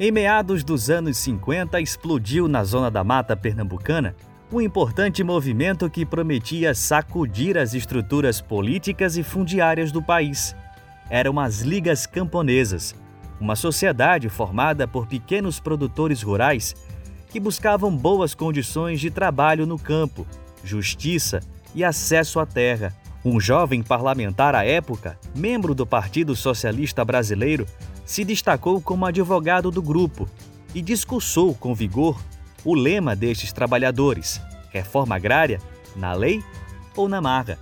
Em meados dos anos 50, explodiu na zona da mata pernambucana um importante movimento que prometia sacudir as estruturas políticas e fundiárias do país. Eram as Ligas Camponesas, uma sociedade formada por pequenos produtores rurais que buscavam boas condições de trabalho no campo, justiça e acesso à terra. Um jovem parlamentar à época, membro do Partido Socialista Brasileiro, se destacou como advogado do grupo e discursou com vigor o lema destes trabalhadores: reforma agrária, na lei ou na marra.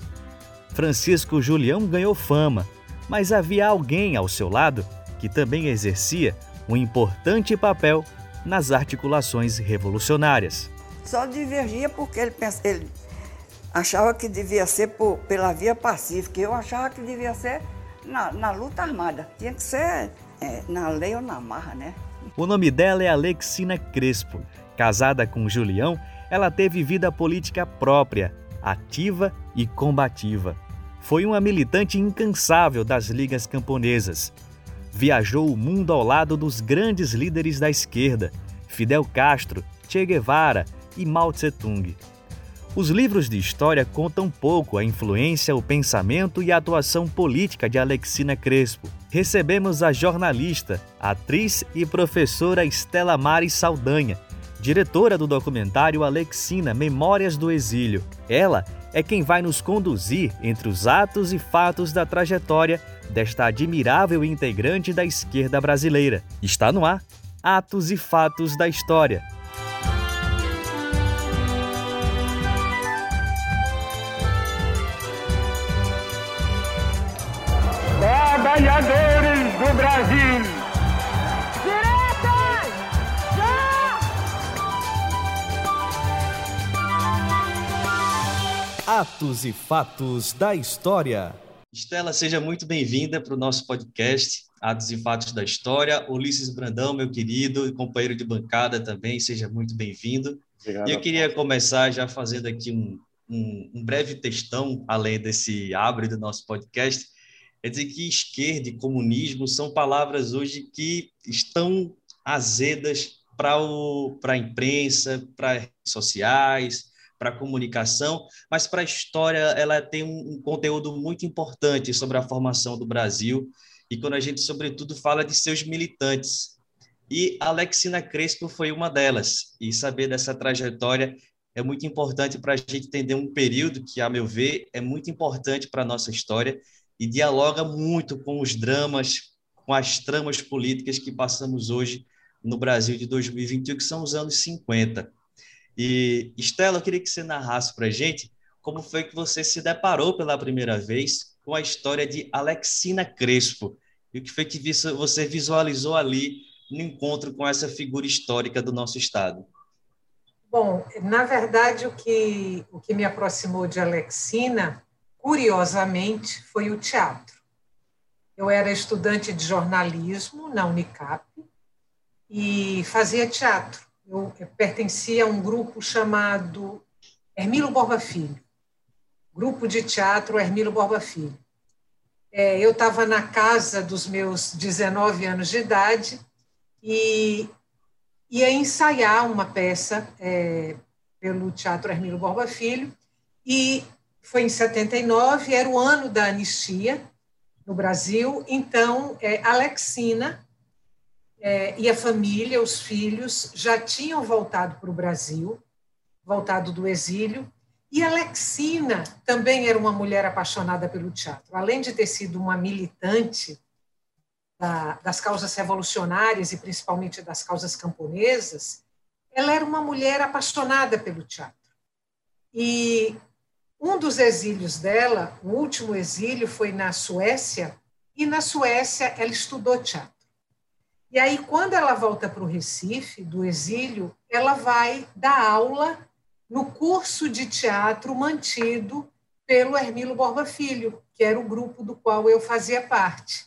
Francisco Julião ganhou fama, mas havia alguém ao seu lado que também exercia um importante papel nas articulações revolucionárias. Só divergia porque ele, ele achava que devia ser por, pela via pacífica, eu achava que devia ser na, na luta armada. Tinha que ser é, na lei ou na marra, né? O nome dela é Alexina Crespo. Casada com Julião, ela teve vida política própria, ativa e combativa. Foi uma militante incansável das ligas camponesas. Viajou o mundo ao lado dos grandes líderes da esquerda, Fidel Castro, Che Guevara e Mao Tse-tung. Os livros de história contam pouco a influência, o pensamento e a atuação política de Alexina Crespo. Recebemos a jornalista, atriz e professora Estela Mari Saldanha, diretora do documentário Alexina Memórias do Exílio. Ela é quem vai nos conduzir entre os atos e fatos da trajetória desta admirável integrante da esquerda brasileira. Está no ar Atos e Fatos da História Atos e fatos da história. Estela, seja muito bem-vinda para o nosso podcast Atos e Fatos da História. Ulisses Brandão, meu querido e companheiro de bancada também, seja muito bem-vindo. E eu queria começar já fazendo aqui um, um, um breve textão, além desse abre do nosso podcast, Quer dizer que esquerda e comunismo são palavras hoje que estão azedas para a imprensa, para redes sociais, para a comunicação, mas para a história ela tem um, conteúdo muito importante sobre a formação do Brasil e quando a gente, sobretudo, fala de seus militantes. E Alexina Crespo foi uma delas. E saber dessa trajetória é muito importante para a gente entender um período que, a meu ver, é muito importante para a nossa história e dialoga muito com os dramas, com as tramas políticas que passamos hoje no Brasil de 2021, que são os anos 50. E, Estela, eu queria que você narrasse para a gente como foi que você se deparou pela primeira vez com a história de Alexina Crespo e o que foi que você visualizou ali no encontro com essa figura histórica do nosso Estado. Bom, na verdade, o que, o que me aproximou de Alexina curiosamente, foi o teatro. Eu era estudante de jornalismo na Unicap e fazia teatro. Eu pertencia a um grupo chamado Hermilo Borba Filho, grupo de teatro Hermilo Borba Filho. É, eu estava na casa dos meus 19 anos de idade e ia ensaiar uma peça é, pelo Teatro Hermilo Borba Filho e foi em 79, era o ano da anistia no Brasil, então é, Alexina é, e a família, os filhos, já tinham voltado para o Brasil, voltado do exílio, e Alexina também era uma mulher apaixonada pelo teatro. Além de ter sido uma militante da, das causas revolucionárias e principalmente das causas camponesas, ela era uma mulher apaixonada pelo teatro. E um dos exílios dela, o último exílio, foi na Suécia, e na Suécia ela estudou teatro. E aí, quando ela volta para o Recife, do exílio, ela vai dar aula no curso de teatro mantido pelo Hermilo Borba Filho, que era o grupo do qual eu fazia parte.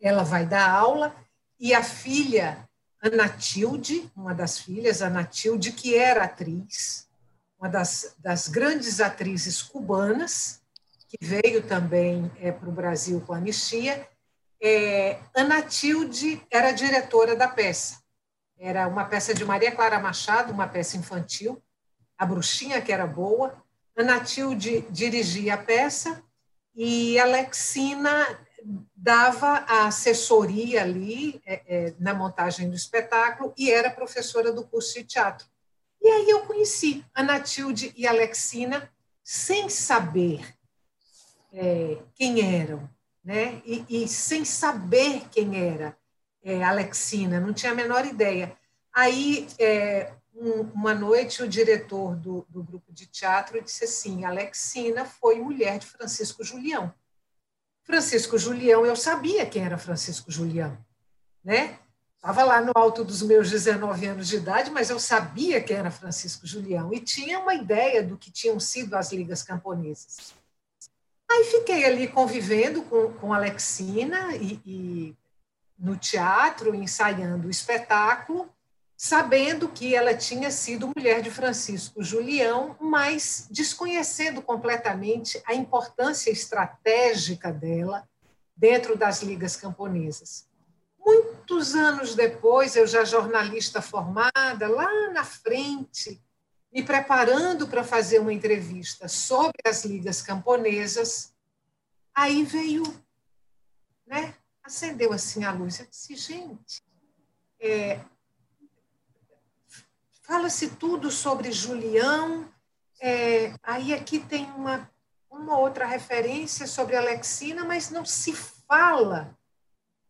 Ela vai dar aula e a filha, Ana Tilde, uma das filhas, Ana Tilde, que era atriz, uma das, das grandes atrizes cubanas, que veio também é, para o Brasil com a anistia, é, Ana Tilde era diretora da peça. Era uma peça de Maria Clara Machado, uma peça infantil, A Bruxinha, que era boa. Ana Tilde dirigia a peça e Alexina dava a assessoria ali é, é, na montagem do espetáculo e era professora do curso de teatro. E aí eu conheci Ana Tilde e Alexina sem saber é, quem eram, né? E, e, sem saber quem era é, Alexina, não tinha a menor ideia. Aí, é, um, uma noite, o diretor do, do grupo de teatro disse assim: Alexina foi mulher de Francisco Julião. Francisco Julião, eu sabia quem era Francisco Julião, né? Estava lá no alto dos meus 19 anos de idade, mas eu sabia quem era Francisco Julião e tinha uma ideia do que tinham sido as ligas camponesas. Aí fiquei ali convivendo com, com Alexina e, e no teatro, ensaiando o espetáculo, sabendo que ela tinha sido mulher de Francisco Julião, mas desconhecendo completamente a importância estratégica dela dentro das ligas camponesas. Muitos anos depois, eu já jornalista formada, lá na frente, me preparando para fazer uma entrevista sobre as ligas camponesas, aí veio, né, acendeu assim a luz. Eu disse, gente, é, fala-se tudo sobre Julião, é, aí aqui tem uma, uma outra referência sobre Alexina, mas não se fala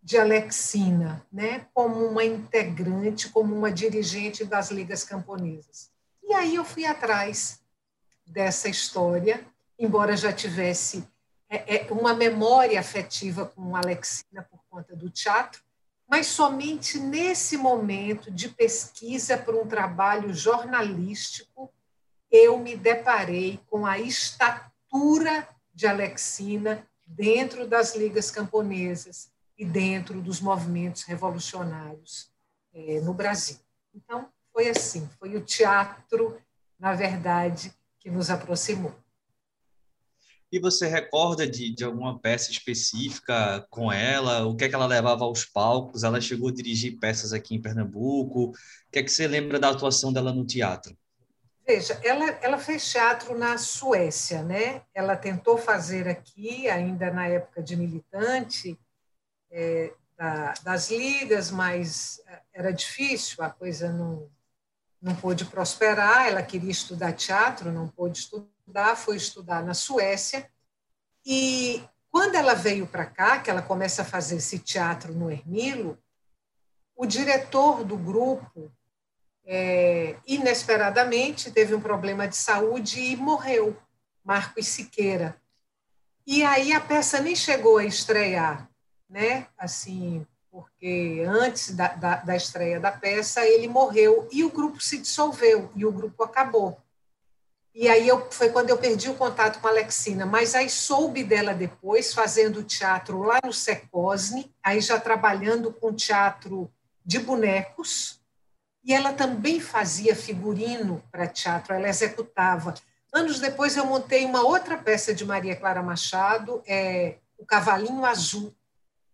de Alexina, né, como uma integrante, como uma dirigente das ligas camponesas. E aí eu fui atrás dessa história, embora já tivesse é, é, uma memória afetiva com Alexina por conta do teatro, mas somente nesse momento de pesquisa para um trabalho jornalístico eu me deparei com a estatura de Alexina dentro das ligas camponesas e dentro dos movimentos revolucionários é, no Brasil. Então, foi assim, foi o teatro, na verdade, que nos aproximou. E você recorda de, de alguma peça específica com ela? O que é que ela levava aos palcos? Ela chegou a dirigir peças aqui em Pernambuco? O que é que você lembra da atuação dela no teatro? Veja, ela, ela fez teatro na Suécia, né? Ela tentou fazer aqui, ainda na época de militante, é, da, das ligas, mas é, era difícil, a coisa não, não pôde prosperar. Ela queria estudar teatro, não pôde estudar foi estudar na Suécia. E quando ela veio para cá, que ela começa a fazer esse teatro no Ermilo, o diretor do grupo, é, inesperadamente, teve um problema de saúde e morreu, Marcos Siqueira. E aí a peça nem chegou a estrear, né? Assim, porque antes da, da, da estreia da peça ele morreu e o grupo se dissolveu e o grupo acabou. E aí eu, foi quando eu perdi o contato com a Alexina, mas aí soube dela depois, fazendo teatro lá no Secosne, aí já trabalhando com teatro de bonecos, e ela também fazia figurino para teatro, ela executava. Anos depois eu montei uma outra peça de Maria Clara Machado, é O Cavalinho Azul,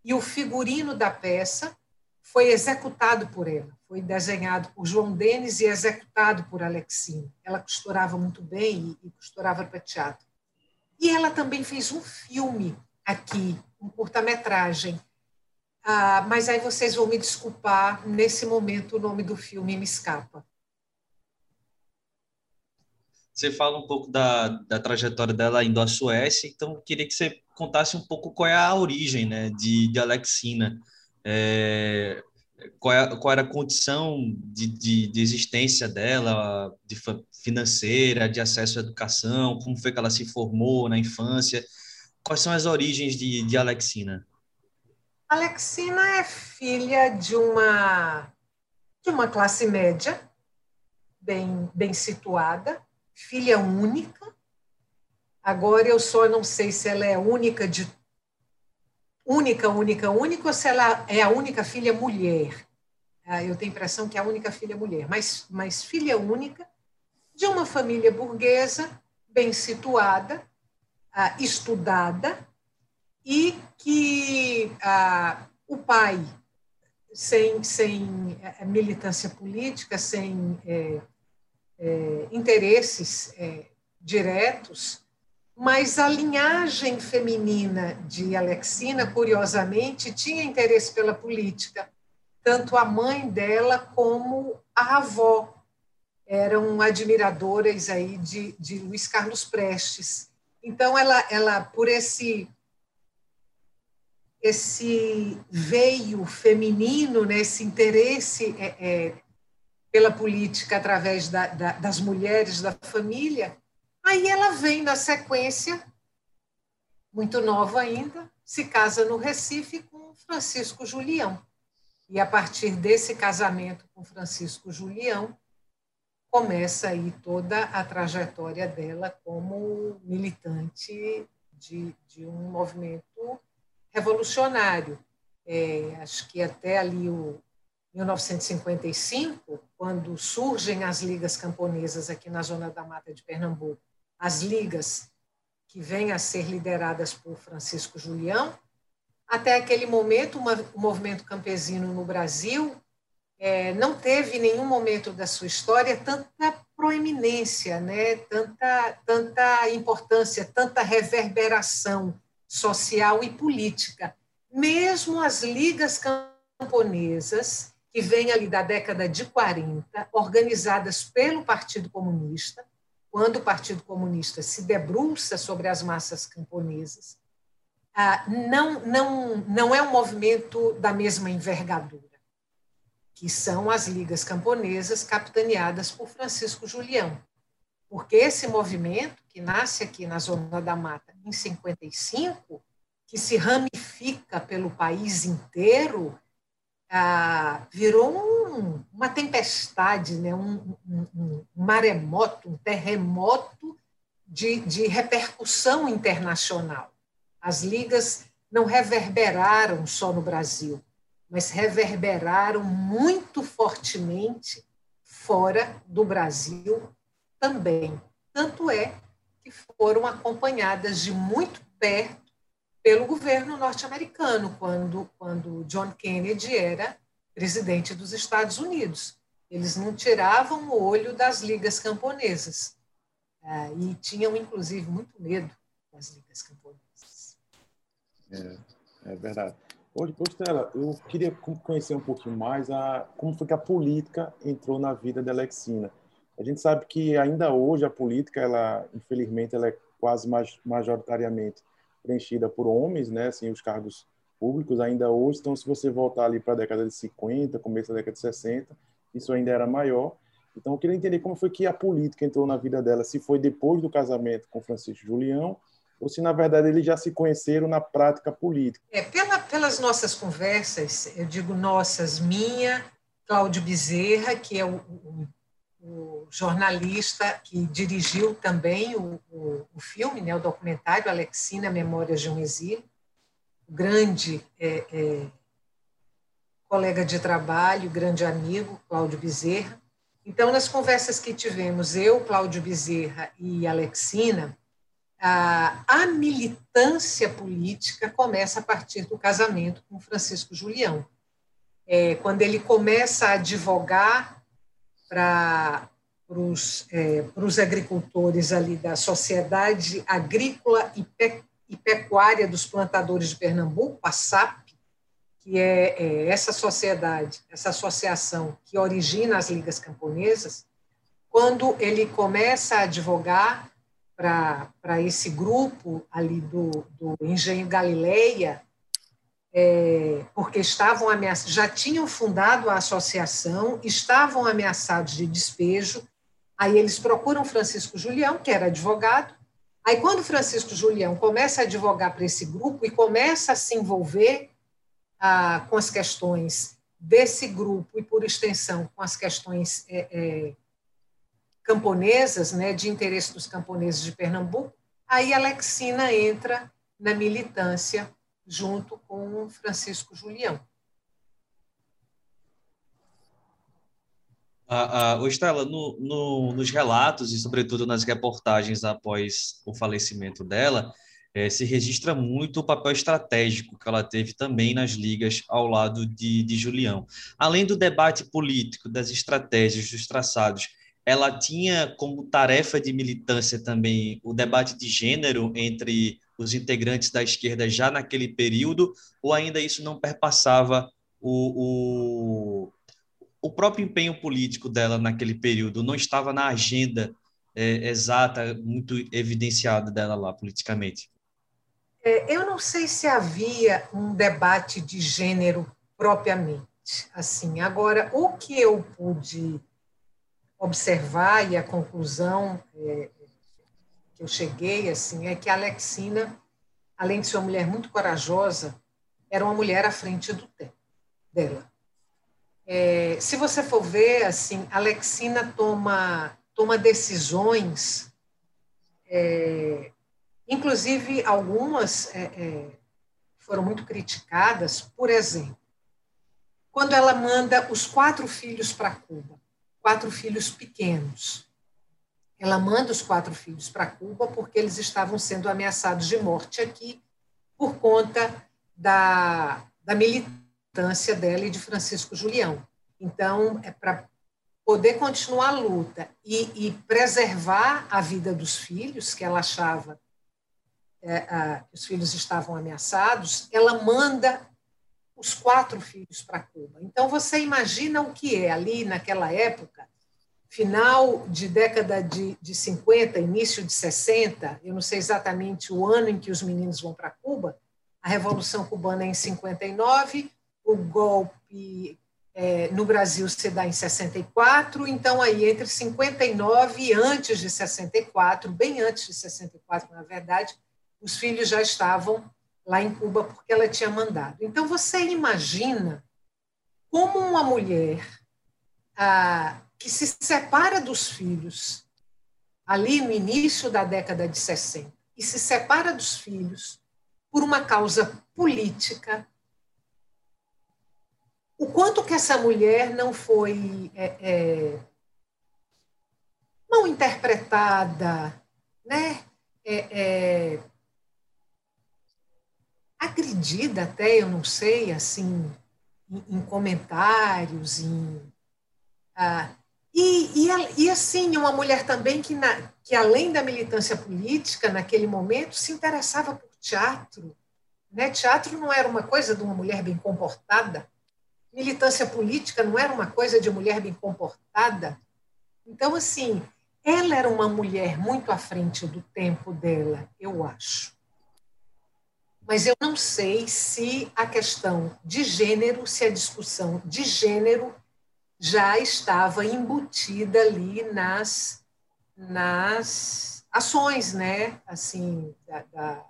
e o figurino da peça foi executado por ela, foi desenhado por João Denis e executado por Alexina. Ela costurava muito bem e costurava para teatro. E ela também fez um filme aqui, um curta-metragem. Ah, mas aí vocês vão me desculpar, nesse momento o nome do filme me escapa. Você fala um pouco da, da trajetória dela indo à Suécia, então eu queria que você contasse um pouco qual é a origem né, de, de Alexina é, qual, é, qual, era a condição de, de, de existência dela, de financeira, de acesso à educação, como foi que ela se formou na infância, quais são as origens de, de Alexina? Alexina é filha de uma de uma classe média bem bem situada, filha única. Agora eu só não sei se ela é única de única, única, única, ou se ela é a única filha mulher. Ah, eu tenho a impressão que é a única filha mulher, mas, mas filha única de uma família burguesa, bem situada, ah, estudada, e que ah, o pai, sem, sem eh, militância política, sem é, é, interesses é, diretos, mas a linhagem feminina de Alexina, curiosamente, tinha interesse pela política. Tanto a mãe dela como a avó eram admiradoras aí de, de Luiz Carlos Prestes. Então, ela, ela por esse esse veio feminino, né, esse interesse é, é, pela política através da, da, das mulheres da família, aí ela vem na sequência, muito nova ainda, se casa no Recife com Francisco Julião. E a partir desse casamento com Francisco Julião, começa aí toda a trajetória dela como militante de, de um movimento revolucionário. É, acho que até ali o 1955, quando surgem as ligas camponesas aqui na zona da Mata de Pernambuco, as ligas que vêm a ser lideradas por Francisco Julião, até aquele momento uma, o movimento campesino no Brasil é, não teve em nenhum momento da sua história tanta proeminência, né? tanta, tanta importância, tanta reverberação social e política. Mesmo as ligas camponesas, que vêm ali da década de 40, organizadas pelo Partido Comunista, quando o Partido Comunista se debruça sobre as massas camponesas, ah, não, não, não é um movimento da mesma envergadura que são as ligas camponesas capitaneadas por Francisco Julião. Porque esse movimento, que nasce aqui na Zona da Mata em 55, que se ramifica pelo país inteiro, ah, virou um, uma tempestade, né? um, um, um, maremoto, um terremoto de, de repercussão internacional. As ligas não reverberaram só no Brasil, mas reverberaram muito fortemente fora do Brasil também. Tanto é que foram acompanhadas de muito perto pelo governo norte-americano, quando, quando John Kennedy era presidente dos Estados Unidos. Eles não tiravam o olho das ligas camponesas é, e tinham, inclusive, muito medo das ligas camponesas. É, é verdade. Stella, eu queria conhecer um pouquinho mais a, como foi que a política entrou na vida da Alexina. A gente sabe que ainda hoje a política, ela, infelizmente, ela é quase majoritariamente preenchida por homens, né? Assim, os cargos públicos ainda hoje. Então, se você voltar ali para a década de 50, começo da década de 60, isso ainda era maior. Então, eu queria entender como foi que a política entrou na vida dela, se foi depois do casamento com Francisco Julião ou se na verdade eles já se conheceram na prática política. É, pela, pelas nossas conversas, eu digo nossas, minha, Cláudio Bezerra, que é o, o, o jornalista que dirigiu também o, o, filme, né, o documentário Alexina, Memórias de um Exílio, grande é, é, colega de trabalho, grande amigo, Cláudio Bezerra. Então, nas conversas que tivemos, eu, Cláudio Bezerra e Alexina, a, a militância política começa a partir do casamento com Francisco Julião. É, quando ele começa a advogar para os é, agricultores ali da Sociedade Agrícola e, Pe, e, Pecuária dos Plantadores de Pernambuco, a SAP, que é, é, essa sociedade, essa associação que origina as ligas camponesas, quando ele começa a advogar para esse grupo ali do, do Engenho Galileia, é, porque estavam ameaçados, já tinham fundado a associação, estavam ameaçados de despejo. Aí eles procuram Francisco Julião, que era advogado. Aí, quando Francisco Julião começa a advogar para esse grupo e começa a se envolver ah, com as questões desse grupo e, por extensão, com as questões é, é, camponesas, né, de interesse dos camponeses de Pernambuco, aí Alexina entra na militância junto com Francisco Julião. Ah, ah, Estela, no, no, nos relatos e, sobretudo, nas reportagens após o falecimento dela, é, se registra muito o papel estratégico que ela teve também nas ligas ao lado de, de Julião. Além do debate político, das estratégias, dos traçados, ela tinha como tarefa de militância também o debate de gênero entre os integrantes da esquerda já naquele período, ou ainda isso não perpassava o, o, o próprio empenho político dela naquele período, não estava na agenda é, exata, muito evidenciada dela lá politicamente? É, eu não sei se havia um debate de gênero propriamente. Assim, agora o que eu pude observar e a conclusão é, que eu cheguei assim é que a Alexina, além de ser uma mulher muito corajosa, era uma mulher à frente do tempo dela. É, se você for ver, assim, Alexina toma toma decisões é, Inclusive, algumas é, é, foram muito criticadas, por exemplo, quando ela manda os quatro filhos para Cuba, quatro filhos pequenos. Ela manda os quatro filhos para Cuba porque eles estavam sendo ameaçados de morte aqui por conta da, da militância dela e de Francisco Julião. Então, é para poder continuar a luta e, e preservar a vida dos filhos, que ela achava é, a, os filhos estavam ameaçados, ela manda os quatro filhos para Cuba. Então, você imagina o que é ali naquela época, final de década de, de 50, início de 60, eu não sei exatamente o ano em que os meninos vão para Cuba, a Revolução Cubana é em 59, o golpe é, no Brasil se dá em 64, então aí entre 59 e antes de 64, bem antes de 64, na verdade, os filhos já estavam lá em Cuba porque ela tinha mandado. Então, você imagina como uma mulher ah, que se separa dos filhos ali no início da década de 60 e se separa dos filhos por uma causa política, o quanto que essa mulher não foi é, é, mal interpretada, né? É, é agredida até, eu não sei, assim, em, em comentários, em... Ah, e, e, e, assim, uma mulher também que, na, que, além da militância política, naquele momento, se interessava por teatro. Né? Teatro não era uma coisa de uma mulher bem comportada, militância política não era uma coisa de mulher bem comportada. Então, assim, ela era uma mulher muito à frente do tempo dela, eu acho mas eu não sei se a questão de gênero, se a discussão de gênero já estava embutida ali nas, nas ações, né, assim, da, da,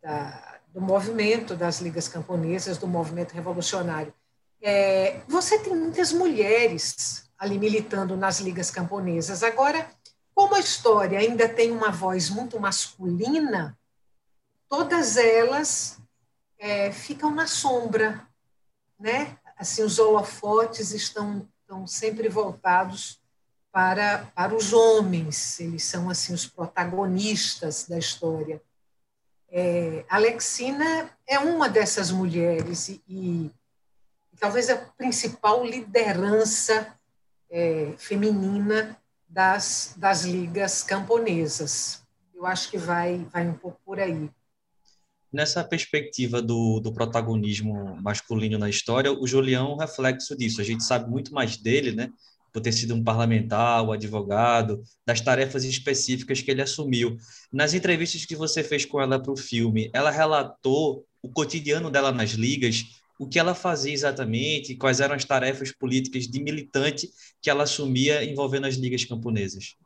da, do movimento das ligas camponesas, do movimento revolucionário. É, você tem muitas mulheres ali militando nas ligas camponesas. Agora, como a história ainda tem uma voz muito masculina, todas elas é, ficam na sombra, né? Assim, os holofotes estão, estão sempre voltados para, para os homens, eles são assim os protagonistas da história. É, Alexina é uma dessas mulheres e, e, talvez a principal liderança é, feminina das, das ligas camponesas. Eu acho que vai, vai um pouco por aí nessa perspectiva do, do protagonismo masculino na história, o Julião é um reflexo disso. A gente sabe muito mais dele, né? Por ter sido um parlamentar, um advogado, das tarefas específicas que ele assumiu. Nas entrevistas que você fez com ela para o filme, ela relatou o cotidiano dela nas ligas, o que ela fazia exatamente, quais eram as tarefas políticas de militante que ela assumia envolvendo as ligas camponesas.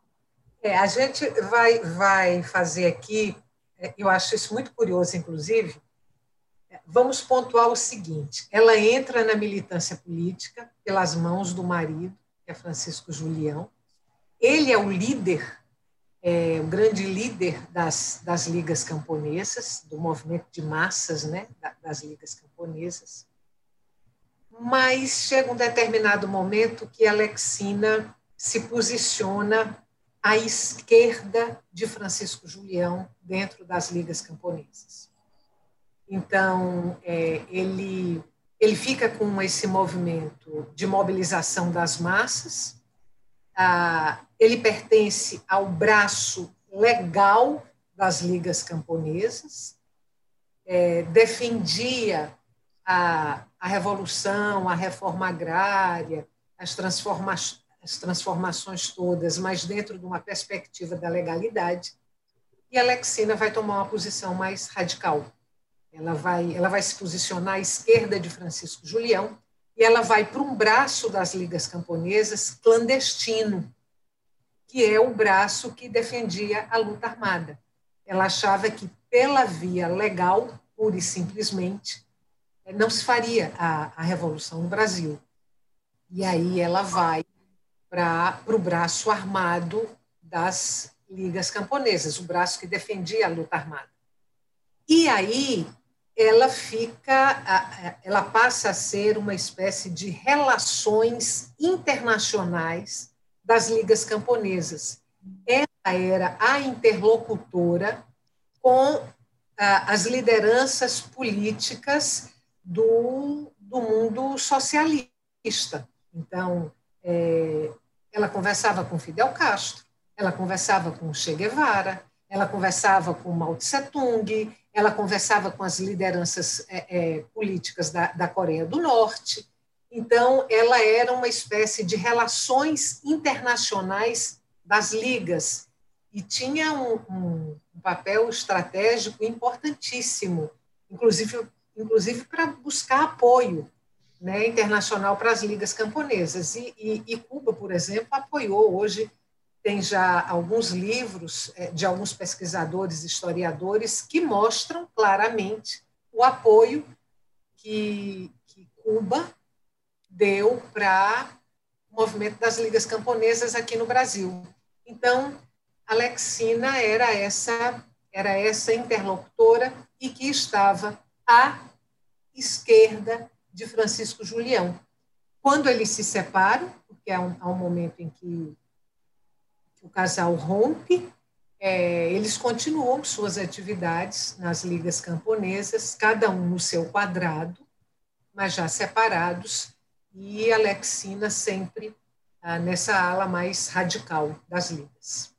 É, a gente vai, vai fazer aqui é, eu acho isso muito curioso, inclusive, vamos pontuar o seguinte: ela entra na militância política pelas mãos do marido, que é Francisco Julião. Ele é o líder, é, o grande líder das, das ligas camponesas, do movimento de massas né, das ligas camponesas. Mas chega um determinado momento que Alexina se posiciona à esquerda de Francisco Julião dentro das ligas camponesas. Então, é, ele, ele fica com esse movimento de mobilização das massas, ah, ele pertence ao braço legal das ligas camponesas, é, defendia a, revolução, a reforma agrária, as, as transformações todas, mas dentro de uma perspectiva da legalidade. E Alexina vai tomar uma posição mais radical. Ela vai, ela vai se posicionar à esquerda de Francisco Julião e ela vai para um braço das ligas camponesas clandestino, que é o braço que defendia a luta armada. Ela achava que pela via legal, pura e simplesmente, não se faria a, a revolução no Brasil. E aí ela vai para o braço armado das ligas camponesas, o braço que defendia a luta armada. E aí ela fica, ela passa a ser uma espécie de relações internacionais das ligas camponesas. Ela era a interlocutora com as lideranças políticas do, do mundo socialista. Então, é, ela conversava com Fidel Castro, ela conversava com Che Guevara, ela conversava com Mao Tse Tung, ela conversava com as lideranças é, é, políticas da, da Coreia do Norte. Então, ela era uma espécie de relações internacionais das ligas e tinha um, um, um papel estratégico importantíssimo, inclusive, inclusive para buscar apoio né, internacional para as ligas camponesas. E, e, e, Cuba, por exemplo, apoiou hoje, tem já alguns livros é, de alguns pesquisadores, historiadores, que mostram claramente o apoio que, que Cuba deu para o movimento das ligas camponesas aqui no Brasil. Então, Alexina era essa era essa interlocutora e que estava à esquerda de Francisco Julião. Quando eles se separam, porque um, há um momento em que, o casal rompe, é, eles continuam suas atividades nas ligas camponesas, cada um no seu quadrado, mas já separados, e Alexina sempre ah, nessa ala mais radical das ligas.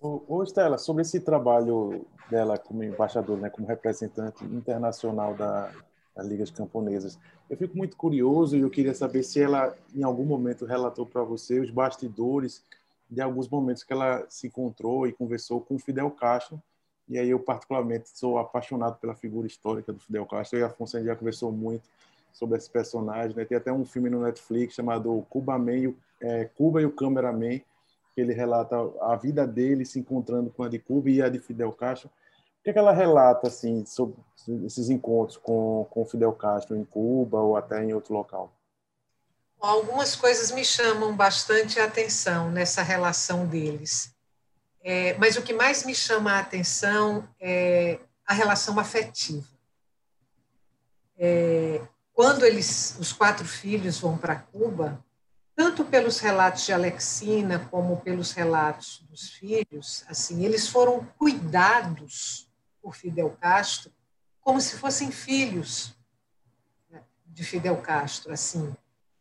Ô, ô Estela, sobre esse trabalho dela como embaixadora, né, como representante internacional da, das ligas camponesas. Eu fico muito curioso e eu queria saber se ela, em algum momento, relatou para você os bastidores de alguns momentos que ela se encontrou e conversou com Fidel Castro. E aí eu, particularmente, sou apaixonado pela figura histórica do Fidel Castro. Eu e a Afonso já conversou muito sobre esse personagem. Né? Tem até um filme no Netflix chamado Cuba, Man, é, Cuba e o Cameraman, que ele relata a vida dele se encontrando com a de Cuba e a de Fidel Castro que, é que ela relata assim sobre esses encontros com, com Fidel Castro em Cuba ou até em outro local? Algumas coisas me chamam bastante a atenção nessa relação deles. É, mas o que mais me chama a atenção é a relação afetiva. É, quando eles, os quatro filhos vão para Cuba, tanto pelos relatos de Alexina como pelos relatos dos filhos, assim, eles foram cuidados por Fidel Castro como se fossem filhos né, de Fidel Castro, assim,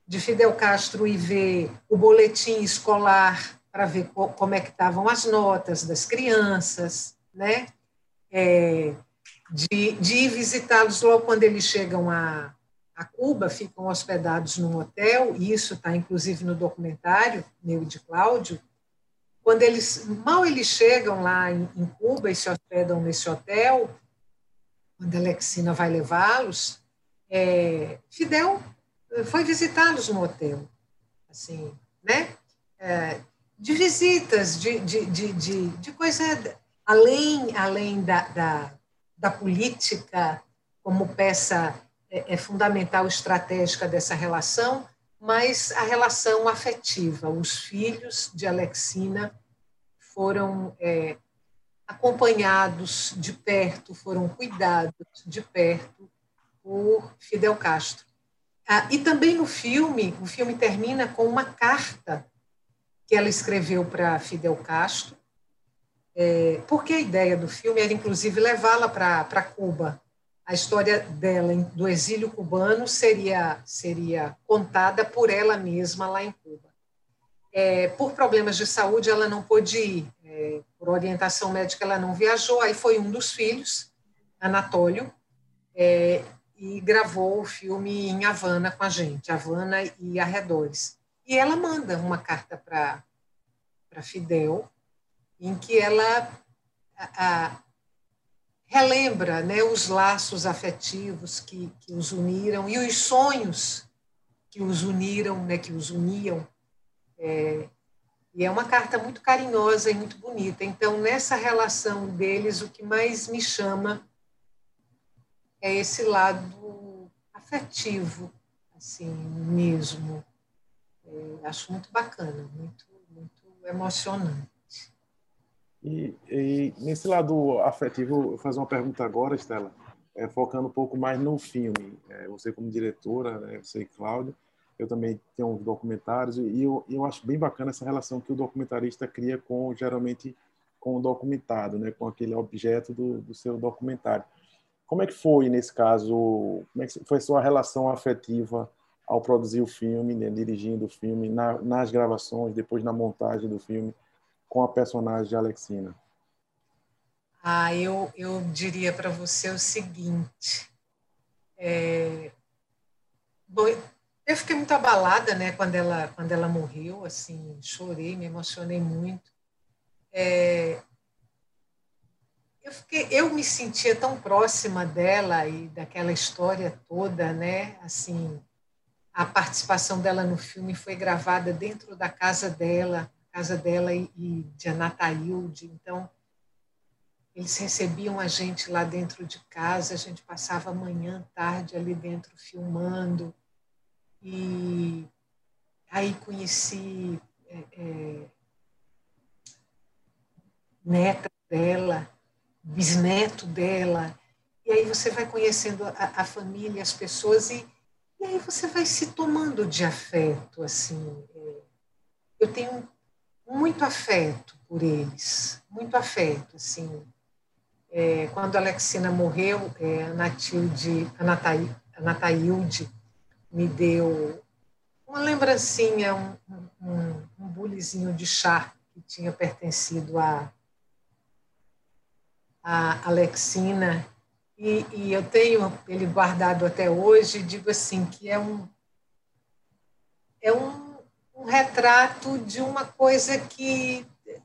de Fidel Castro ir ver o boletim escolar para ver como é que estavam as notas das crianças, né? É, de, de ir visitá-los logo quando eles chegam a, a Cuba, ficam hospedados num hotel, e isso está inclusive no documentário meu e de Cláudio, quando eles, mal eles chegam lá em, em Cuba e se hospedam nesse hotel, quando a Alexina vai levá-los, é, Fidel foi visitá-los no hotel, assim, né? É, de visitas, de, de, de, de, de coisa além, além da, da, da política como peça é, é fundamental estratégica dessa relação, mas a relação afetiva. Os filhos de Alexina foram é, acompanhados de perto, foram cuidados de perto por Fidel Castro. Ah, e também no filme, o filme termina com uma carta que ela escreveu para Fidel Castro, é, porque a ideia do filme era, inclusive, levá-la para Cuba. A história dela do exílio cubano seria, seria contada por ela mesma lá em Cuba. É, por problemas de saúde, ela não pôde ir. É, por orientação médica, ela não viajou. Aí foi um dos filhos, Anatólio, é, e gravou o filme em Havana com a gente, Havana e arredores. E ela manda uma carta para Fidel, em que ela a, a, relembra né, os laços afetivos que, que os uniram e os sonhos que os uniram, né, que os uniam. É, e é uma carta muito carinhosa e muito bonita. Então, nessa relação deles, o que mais me chama é esse lado afetivo, assim mesmo. É, acho muito bacana, muito, muito emocionante. E, e, nesse lado afetivo, eu vou fazer uma pergunta agora, Estela, é, focando um pouco mais no filme. É, você como diretora, né, você e Cláudio, eu também tenho documentários e eu, eu acho bem bacana essa relação que o documentarista cria com, geralmente, com o documentado, né, com aquele objeto do, do seu documentário. Como é que foi, nesse caso, como é que foi sua relação afetiva ao produzir o filme, né, dirigindo o filme, na, nas gravações, depois na montagem do filme? com a personagem de Alexina? Ah, eu, eu diria para você o seguinte. É, bom, eu fiquei muito abalada, né, quando ela quando ela morreu, assim, chorei, me emocionei muito. É, eu fiquei, eu me sentia tão próxima dela e daquela história toda, né, assim, a participação dela no filme foi gravada dentro da casa dela casa dela e, de Anataílde. Então, eles recebiam a gente lá dentro de casa, a gente passava manhã, tarde ali dentro filmando. E aí conheci é, é, neta dela, bisneto dela. E aí você vai conhecendo a, a família, as pessoas, e, e, aí você vai se tomando de afeto. assim. É, eu tenho muito afeto por eles, muito afeto, assim. É, quando a Alexina morreu, é, a Natilde, a Nataílde me deu uma lembrancinha, um, um, um bulizinho de chá que tinha pertencido a, a Alexina, e, e eu tenho ele guardado até hoje, digo assim, que é um, é um um retrato de uma coisa que eh,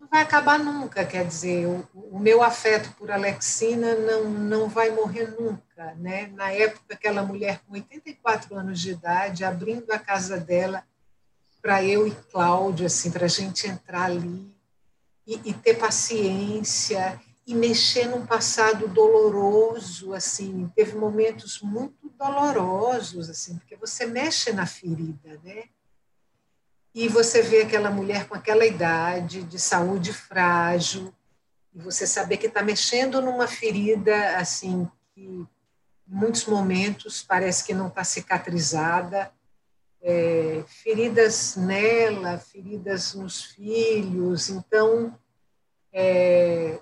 não vai acabar nunca, quer dizer, o, o, meu afeto por Alexina não, não vai morrer nunca. Né? Na época, aquela mulher com 84 anos de idade, abrindo a casa dela para eu e Cláudio, assim, para a gente entrar ali e, e ter paciência e mexer num passado doloroso, assim, teve momentos muito dolorosos, assim, porque você mexe na ferida, né? E você vê aquela mulher com aquela idade, de saúde frágil, e você saber que está mexendo numa ferida, assim, que em muitos momentos parece que não está cicatrizada, é, feridas nela, feridas nos filhos, então é,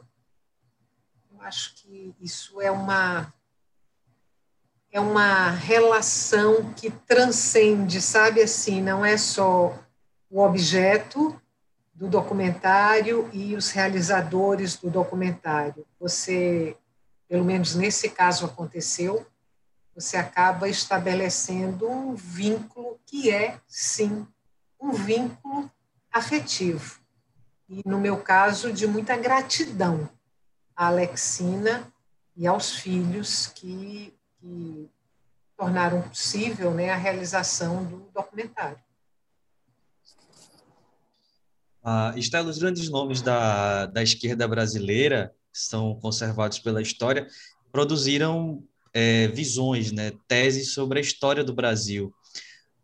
acho que isso é uma é uma relação que transcende, sabe assim, não é só o objeto do documentário e os realizadores do documentário. Você, pelo menos nesse caso aconteceu, você acaba estabelecendo um vínculo que é, sim, um vínculo afetivo. E, no meu caso, de muita gratidão à Alexina e aos filhos que, que tornaram possível né, a realização do documentário. Ah, os grandes nomes da, da esquerda brasileira, são conservados pela história, produziram é, visões, né, teses sobre a história do Brasil.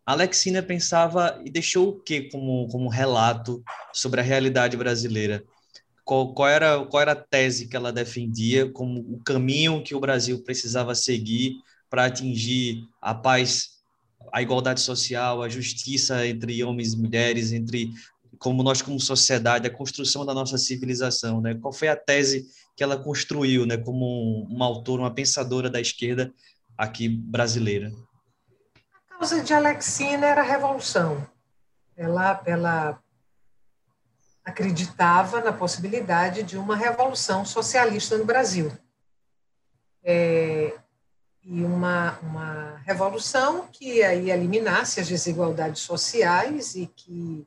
Alexina pensava e deixou o que como, como relato sobre a realidade brasileira? qual, qual, era, qual era a tese que ela defendia como o caminho que o Brasil precisava seguir para atingir a paz a igualdade social, a justiça entre homens e mulheres, entre como nós como sociedade, a construção da nossa civilização, né? Qual foi a tese que ela construiu, né, como uma autora, uma pensadora da esquerda aqui brasileira? A causa de Alexina era a revolução. Ela, ela acreditava na possibilidade de uma revolução socialista no Brasil. É, e uma, uma revolução que aí eliminasse as desigualdades sociais e que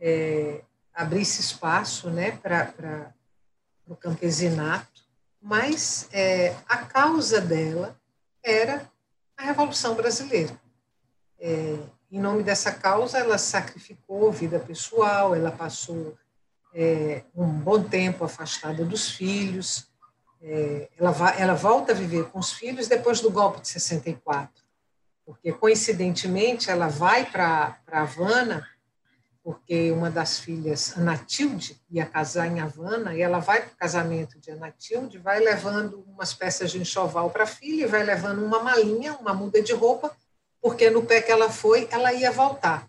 é, abrisse espaço né, para o campesinato, mas é, a causa dela era a Revolução Brasileira. É, em nome dessa causa, ela sacrificou vida pessoal, ela passou é, um bom tempo afastada dos filhos, é, ela, ela volta a viver com os filhos depois do golpe de 64, porque, coincidentemente, ela vai para Havana porque uma das filhas, Anatilde, ia casar em Havana, e ela vai para o casamento de Anatilde, vai levando umas peças de enxoval para a filha, e vai levando uma malinha, uma muda de roupa, porque no pé que ela foi, ela ia voltar.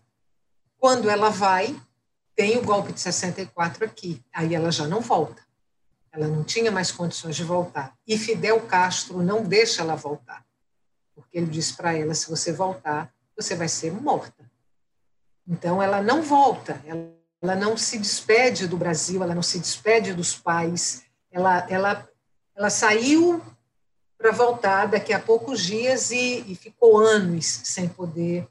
Quando ela vai, tem o golpe de 64 aqui, aí ela já não volta. Ela não tinha mais condições de voltar. E Fidel Castro não deixa ela voltar, porque ele diz para ela: se você voltar, você vai ser morta. Então, ela não volta, ela, não se despede do Brasil, ela não se despede dos pais, ela, ela, ela saiu para voltar daqui a poucos dias e, e, ficou anos sem poder,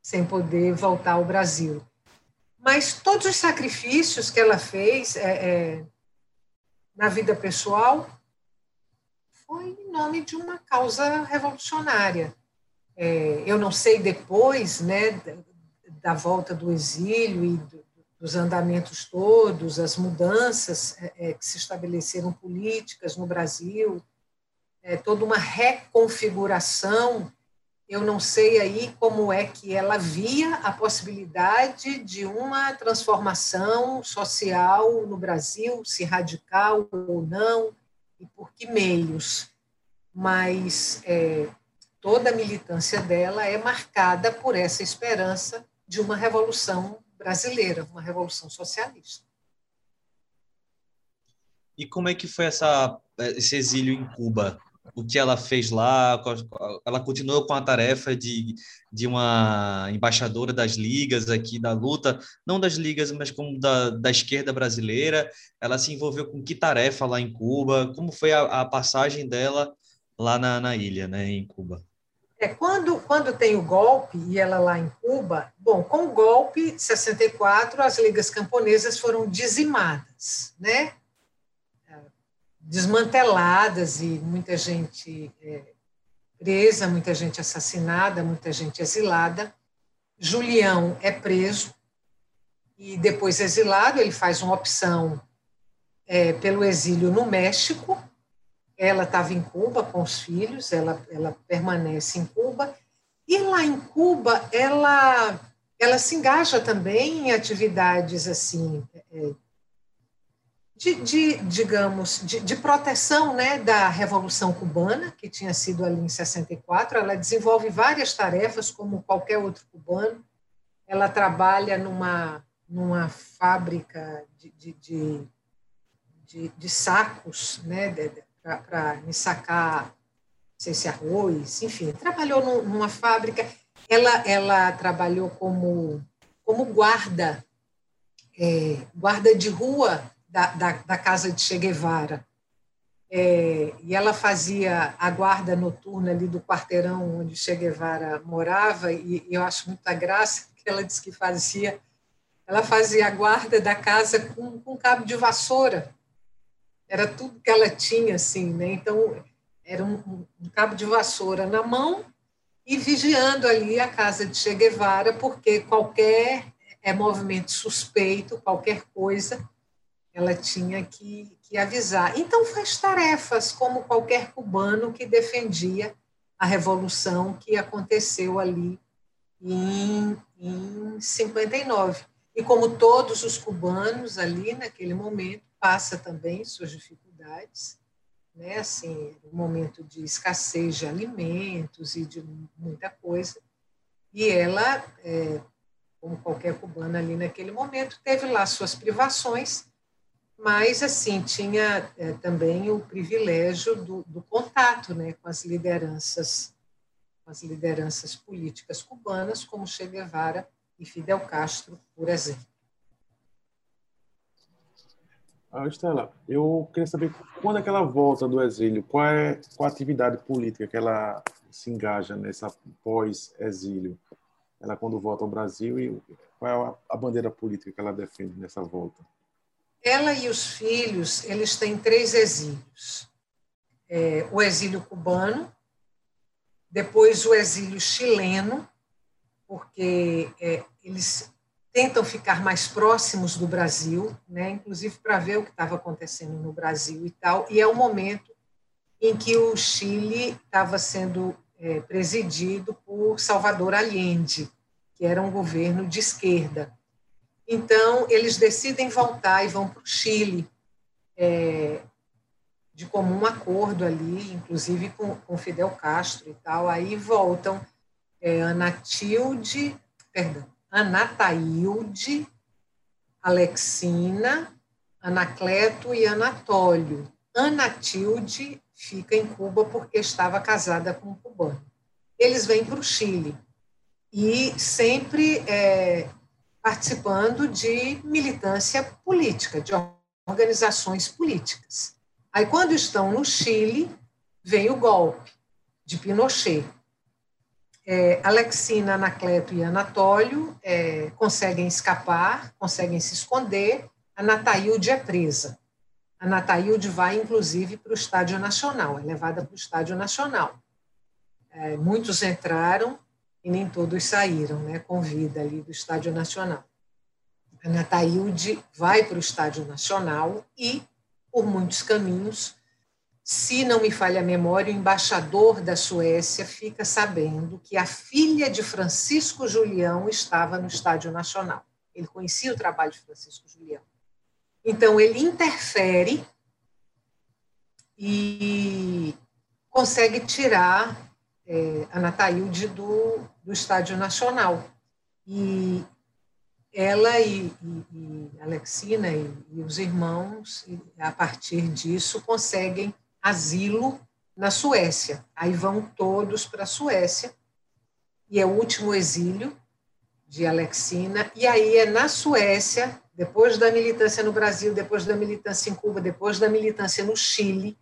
sem poder voltar ao Brasil. Mas todos os sacrifícios que ela fez é, é, na vida pessoal foi em nome de uma causa revolucionária. É, eu não sei depois, né, da volta do exílio e do, dos andamentos todos, as mudanças é, é, que se estabeleceram políticas no Brasil, é, toda uma reconfiguração. Eu não sei aí como é que ela via a possibilidade de uma transformação social no Brasil, se radical ou não, e por que meios. Mas é, toda a militância dela é marcada por essa esperança de uma revolução brasileira, uma revolução socialista. E como é que foi essa, esse exílio em Cuba? O que ela fez lá? Ela continuou com a tarefa de, de uma embaixadora das ligas aqui, da luta, não das ligas, mas como da, da esquerda brasileira. Ela se envolveu com que tarefa lá em Cuba? Como foi a, a passagem dela lá na, na ilha, né, em Cuba? É, quando, quando tem o golpe, e ela lá em Cuba, bom, com o golpe de 64, as ligas camponesas foram dizimadas, né? desmanteladas e muita gente é, presa, muita gente assassinada, muita gente exilada. Julião é preso e depois exilado, ele faz uma opção é, pelo exílio no México, ela estava em Cuba com os filhos, ela, ela permanece em Cuba, e lá em Cuba ela, ela se engaja também em atividades assim é, de, de digamos, de, de, proteção né, da Revolução Cubana, que tinha sido ali em 64. Ela desenvolve várias tarefas, como qualquer outro cubano. Ela trabalha numa, numa fábrica de, de, de, de, sacos, né, para me sacar, não sei se arroz, enfim, trabalhou numa fábrica. Ela, ela trabalhou como, como guarda, é, guarda de rua da, da, da, casa de Che Guevara. É, e ela fazia a guarda noturna ali do quarteirão onde Che Guevara morava, e, e eu acho muita graça que ela disse que fazia, ela fazia a guarda da casa com, com cabo de vassoura, era tudo que ela tinha, assim, né? Então, era um, um cabo de vassoura na mão e vigiando ali a casa de Che Guevara, porque qualquer é, movimento suspeito, qualquer coisa, ela tinha que, que avisar. Então, faz tarefas, como qualquer cubano que defendia a revolução que aconteceu ali em, em 59. E como todos os cubanos ali naquele momento, passa também suas dificuldades, né? Assim, um momento de escassez de alimentos e de muita coisa. E ela, é, como qualquer cubana ali naquele momento, teve lá suas privações, mas assim tinha é, também o privilégio do, do contato né, com as lideranças com as lideranças políticas cubanas, como Che Guevara e Fidel Castro, por exemplo. Ah, Estela, eu queria saber quando é que ela volta do exílio, qual é qual a atividade política que ela se engaja nessa pós-exílio? Ela quando volta ao Brasil e qual é a bandeira política que ela defende nessa volta? Ela e os filhos, eles têm três exílios. É, o exílio cubano, depois o exílio chileno, porque é, eles tentam ficar mais próximos do Brasil, né, inclusive para ver o que estava acontecendo no Brasil e tal, e é o momento em que o Chile estava sendo é, presidido por Salvador Allende, que era um governo de esquerda. Então, eles decidem voltar e vão para o Chile, é, de comum acordo ali, inclusive com, com Fidel Castro e tal. Aí voltam é, Ana Tilde, perdão, Anataílde, Alexina, Anacleto e Anatólio. Anatilde fica em Cuba porque estava casada com um cubano. Eles vêm para o Chile e sempre é, participando de militância política, de organizações políticas. Aí, quando estão no Chile, vem o golpe de Pinochet. É, Alexina, Anacleto e Anatólio é, conseguem escapar, conseguem se esconder. A Nataílde é presa. A Nataílde vai, inclusive, para o Estádio Nacional, é levada para o Estádio Nacional. É, muitos entraram e nem todos saíram né, com vida ali do Estádio Nacional. A Nataílde vai para o Estádio Nacional e, por muitos caminhos, se não me falha a memória, o embaixador da Suécia fica sabendo que a filha de Francisco Julião estava no Estádio Nacional. Ele conhecia o trabalho de Francisco Julião. Então, ele interfere e consegue tirar é, a Nataílde do, do Estádio Nacional. E ela e, e, e Alexina e, e, os irmãos, a partir disso, conseguem asilo na Suécia. Aí vão todos para a Suécia, e é o último exílio de Alexina, e aí é na Suécia, depois da militância no Brasil, depois da militância em Cuba, depois da militância no Chile,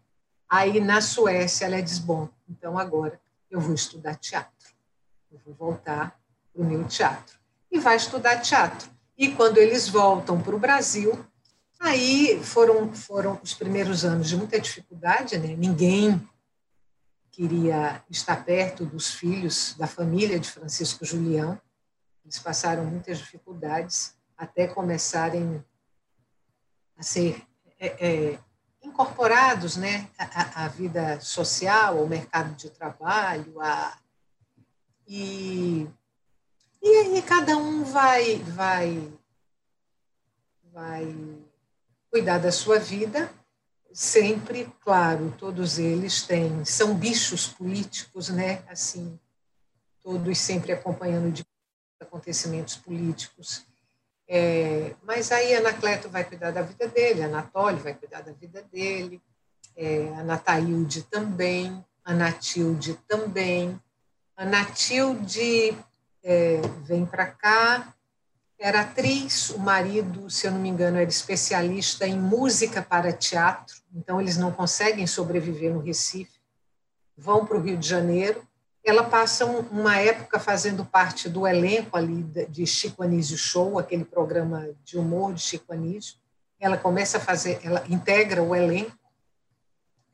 aí na Suécia ela diz, bom, então agora eu vou estudar teatro, eu vou voltar para o meu teatro. E vai estudar teatro. E quando eles voltam para o Brasil, Aí foram, foram os primeiros anos de muita dificuldade, né? ninguém queria estar perto dos filhos da família de Francisco Julião. Eles passaram muitas dificuldades até começarem a ser é, é, incorporados né, à, à, vida social, ao mercado de trabalho, a, e, e aí cada um vai, vai, vai cuidar da sua vida, sempre, claro, todos eles têm, são bichos políticos, né? Assim, todos sempre acompanhando de acontecimentos políticos. É, mas aí Anacleto vai cuidar da vida dele, Anatólio vai cuidar da vida dele, é, Anataílde também, Anatilde também. Anatilde é, vem para cá, era atriz, o marido, se eu não me engano, era especialista em música para teatro, então eles não conseguem sobreviver no Recife, vão para o Rio de Janeiro. Ela passa uma época fazendo parte do elenco ali de Chico Anísio Show, aquele programa de humor de Chico Anísio. Ela começa a fazer, ela integra o elenco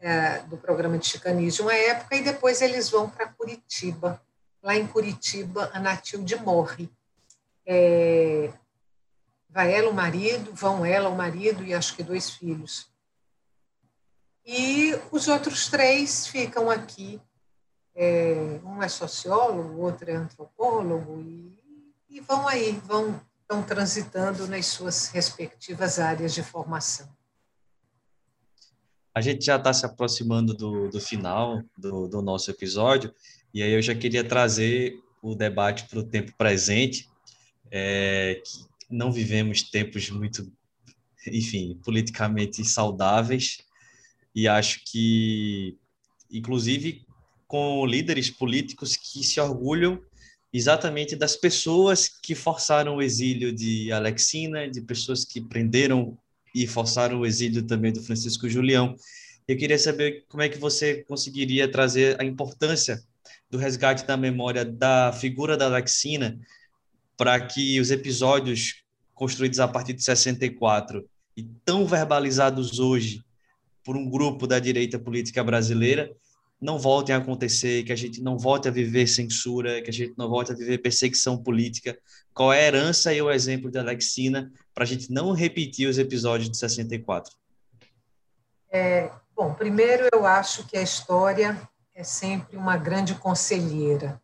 é, do programa de Chico Anísio uma época e depois eles vão para Curitiba. Lá em Curitiba, a Natilde morre é, vai ela, o marido, vão ela, o marido e acho que dois filhos. E os outros três ficam aqui. É, um é sociólogo, o outro é antropólogo, e, e vão aí, vão estão transitando nas suas respectivas áreas de formação. A gente já está se aproximando do, do final do, do nosso episódio, e aí eu já queria trazer o debate para o tempo presente, é, não vivemos tempos muito, enfim, politicamente saudáveis, e acho que, inclusive, com líderes políticos que se orgulham exatamente das pessoas que forçaram o exílio de Alexina, de pessoas que prenderam e forçaram o exílio também do Francisco Julião. Eu queria saber como é que você conseguiria trazer a importância do resgate da memória da figura da Alexina para que os episódios construídos a partir de 64 e tão verbalizados hoje por um grupo da direita política brasileira não voltem a acontecer, que a gente não volte a viver censura, que a gente não volte a viver perseguição política. Qual é a herança e o exemplo de Alexina para a gente não repetir os episódios de 64? É, bom, primeiro eu acho que a história é sempre uma grande conselheira.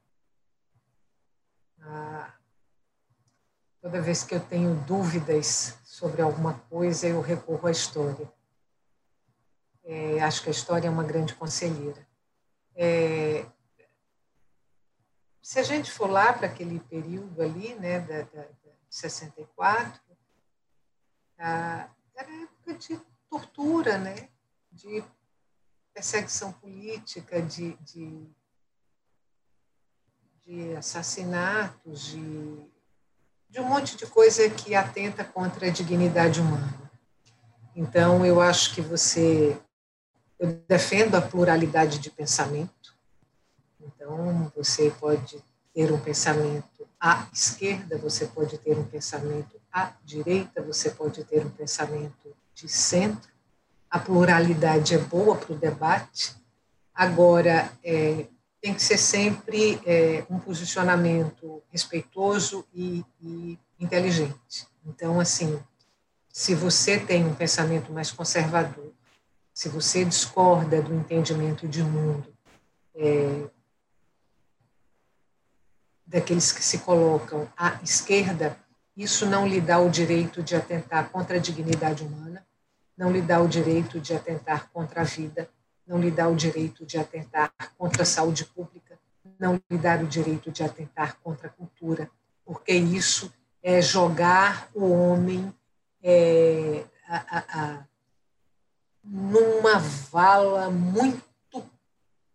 Ah, toda vez que eu tenho dúvidas sobre alguma coisa, eu recorro à história. É, acho que a história é uma grande conselheira. É, se a gente for lá para aquele período ali, né, da, da, da 64, a, era época de tortura, né, de perseguição política, de, de, de assassinatos, de, de um monte de coisa que atenta contra a dignidade humana. Então, eu acho que você. Eu defendo a pluralidade de pensamento. Então, você pode ter um pensamento à esquerda, você pode ter um pensamento à direita, você pode ter um pensamento de centro a pluralidade é boa para o debate, agora é, tem que ser sempre é, um posicionamento respeitoso e, e, inteligente. Então, assim, se você tem um pensamento mais conservador, se você discorda do entendimento de mundo é, daqueles que se colocam à esquerda, isso não lhe dá o direito de atentar contra a dignidade humana, não lhe dá o direito de atentar contra a vida, não lhe dá o direito de atentar contra a saúde pública, não lhe dá o direito de atentar contra a cultura, porque isso é jogar o homem é, a, a, a, numa vala muito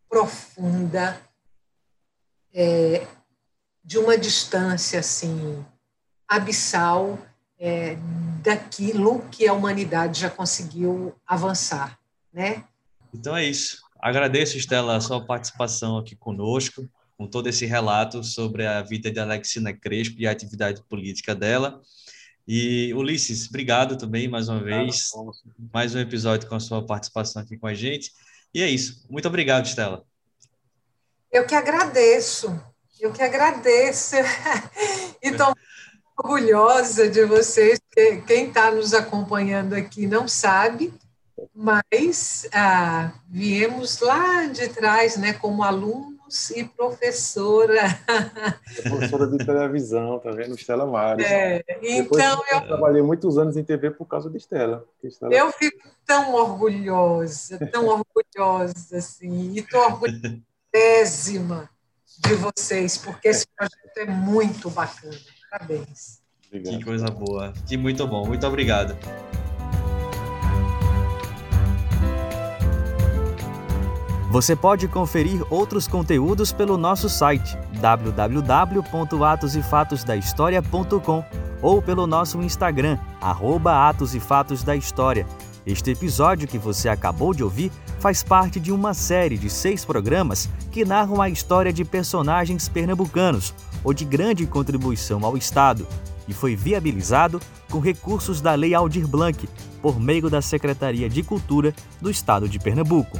profunda, é, de uma distância assim abissal é, daquilo que a humanidade já conseguiu avançar, né? Então é isso. Agradeço, Estela, a sua participação aqui conosco, com todo esse relato sobre a vida de Alexina Crespo e a atividade política dela. E Ulisses, obrigado também mais uma vez. Mais um episódio com a sua participação aqui com a gente. E é isso. Muito obrigado, Estela. Eu que agradeço. Eu que agradeço. e estou orgulhosa de vocês. Quem está nos acompanhando aqui não sabe, mas ah, viemos lá de trás, né, como alunos e professora. professora de televisão, tá vendo? Estela Mares. É, então eu, eu, trabalhei muitos anos em TV por causa de Estela. Estela... Eu fico tão orgulhosa, tão orgulhosa, assim, e estou orgulhosíssima de vocês, porque esse projeto é muito bacana. Parabéns. Obrigado. Que coisa boa. Que muito bom. Muito obrigado. Você pode conferir outros conteúdos pelo nosso site www.atosefatosdahistoria.com ou pelo nosso Instagram, arroba Atos e Fatos da História. Este episódio que você acabou de ouvir faz parte de uma série de seis programas que narram a história de personagens pernambucanos ou de grande contribuição ao Estado e foi viabilizado com recursos da Lei Aldir Blanc, por meio da Secretaria de Cultura do Estado de Pernambuco.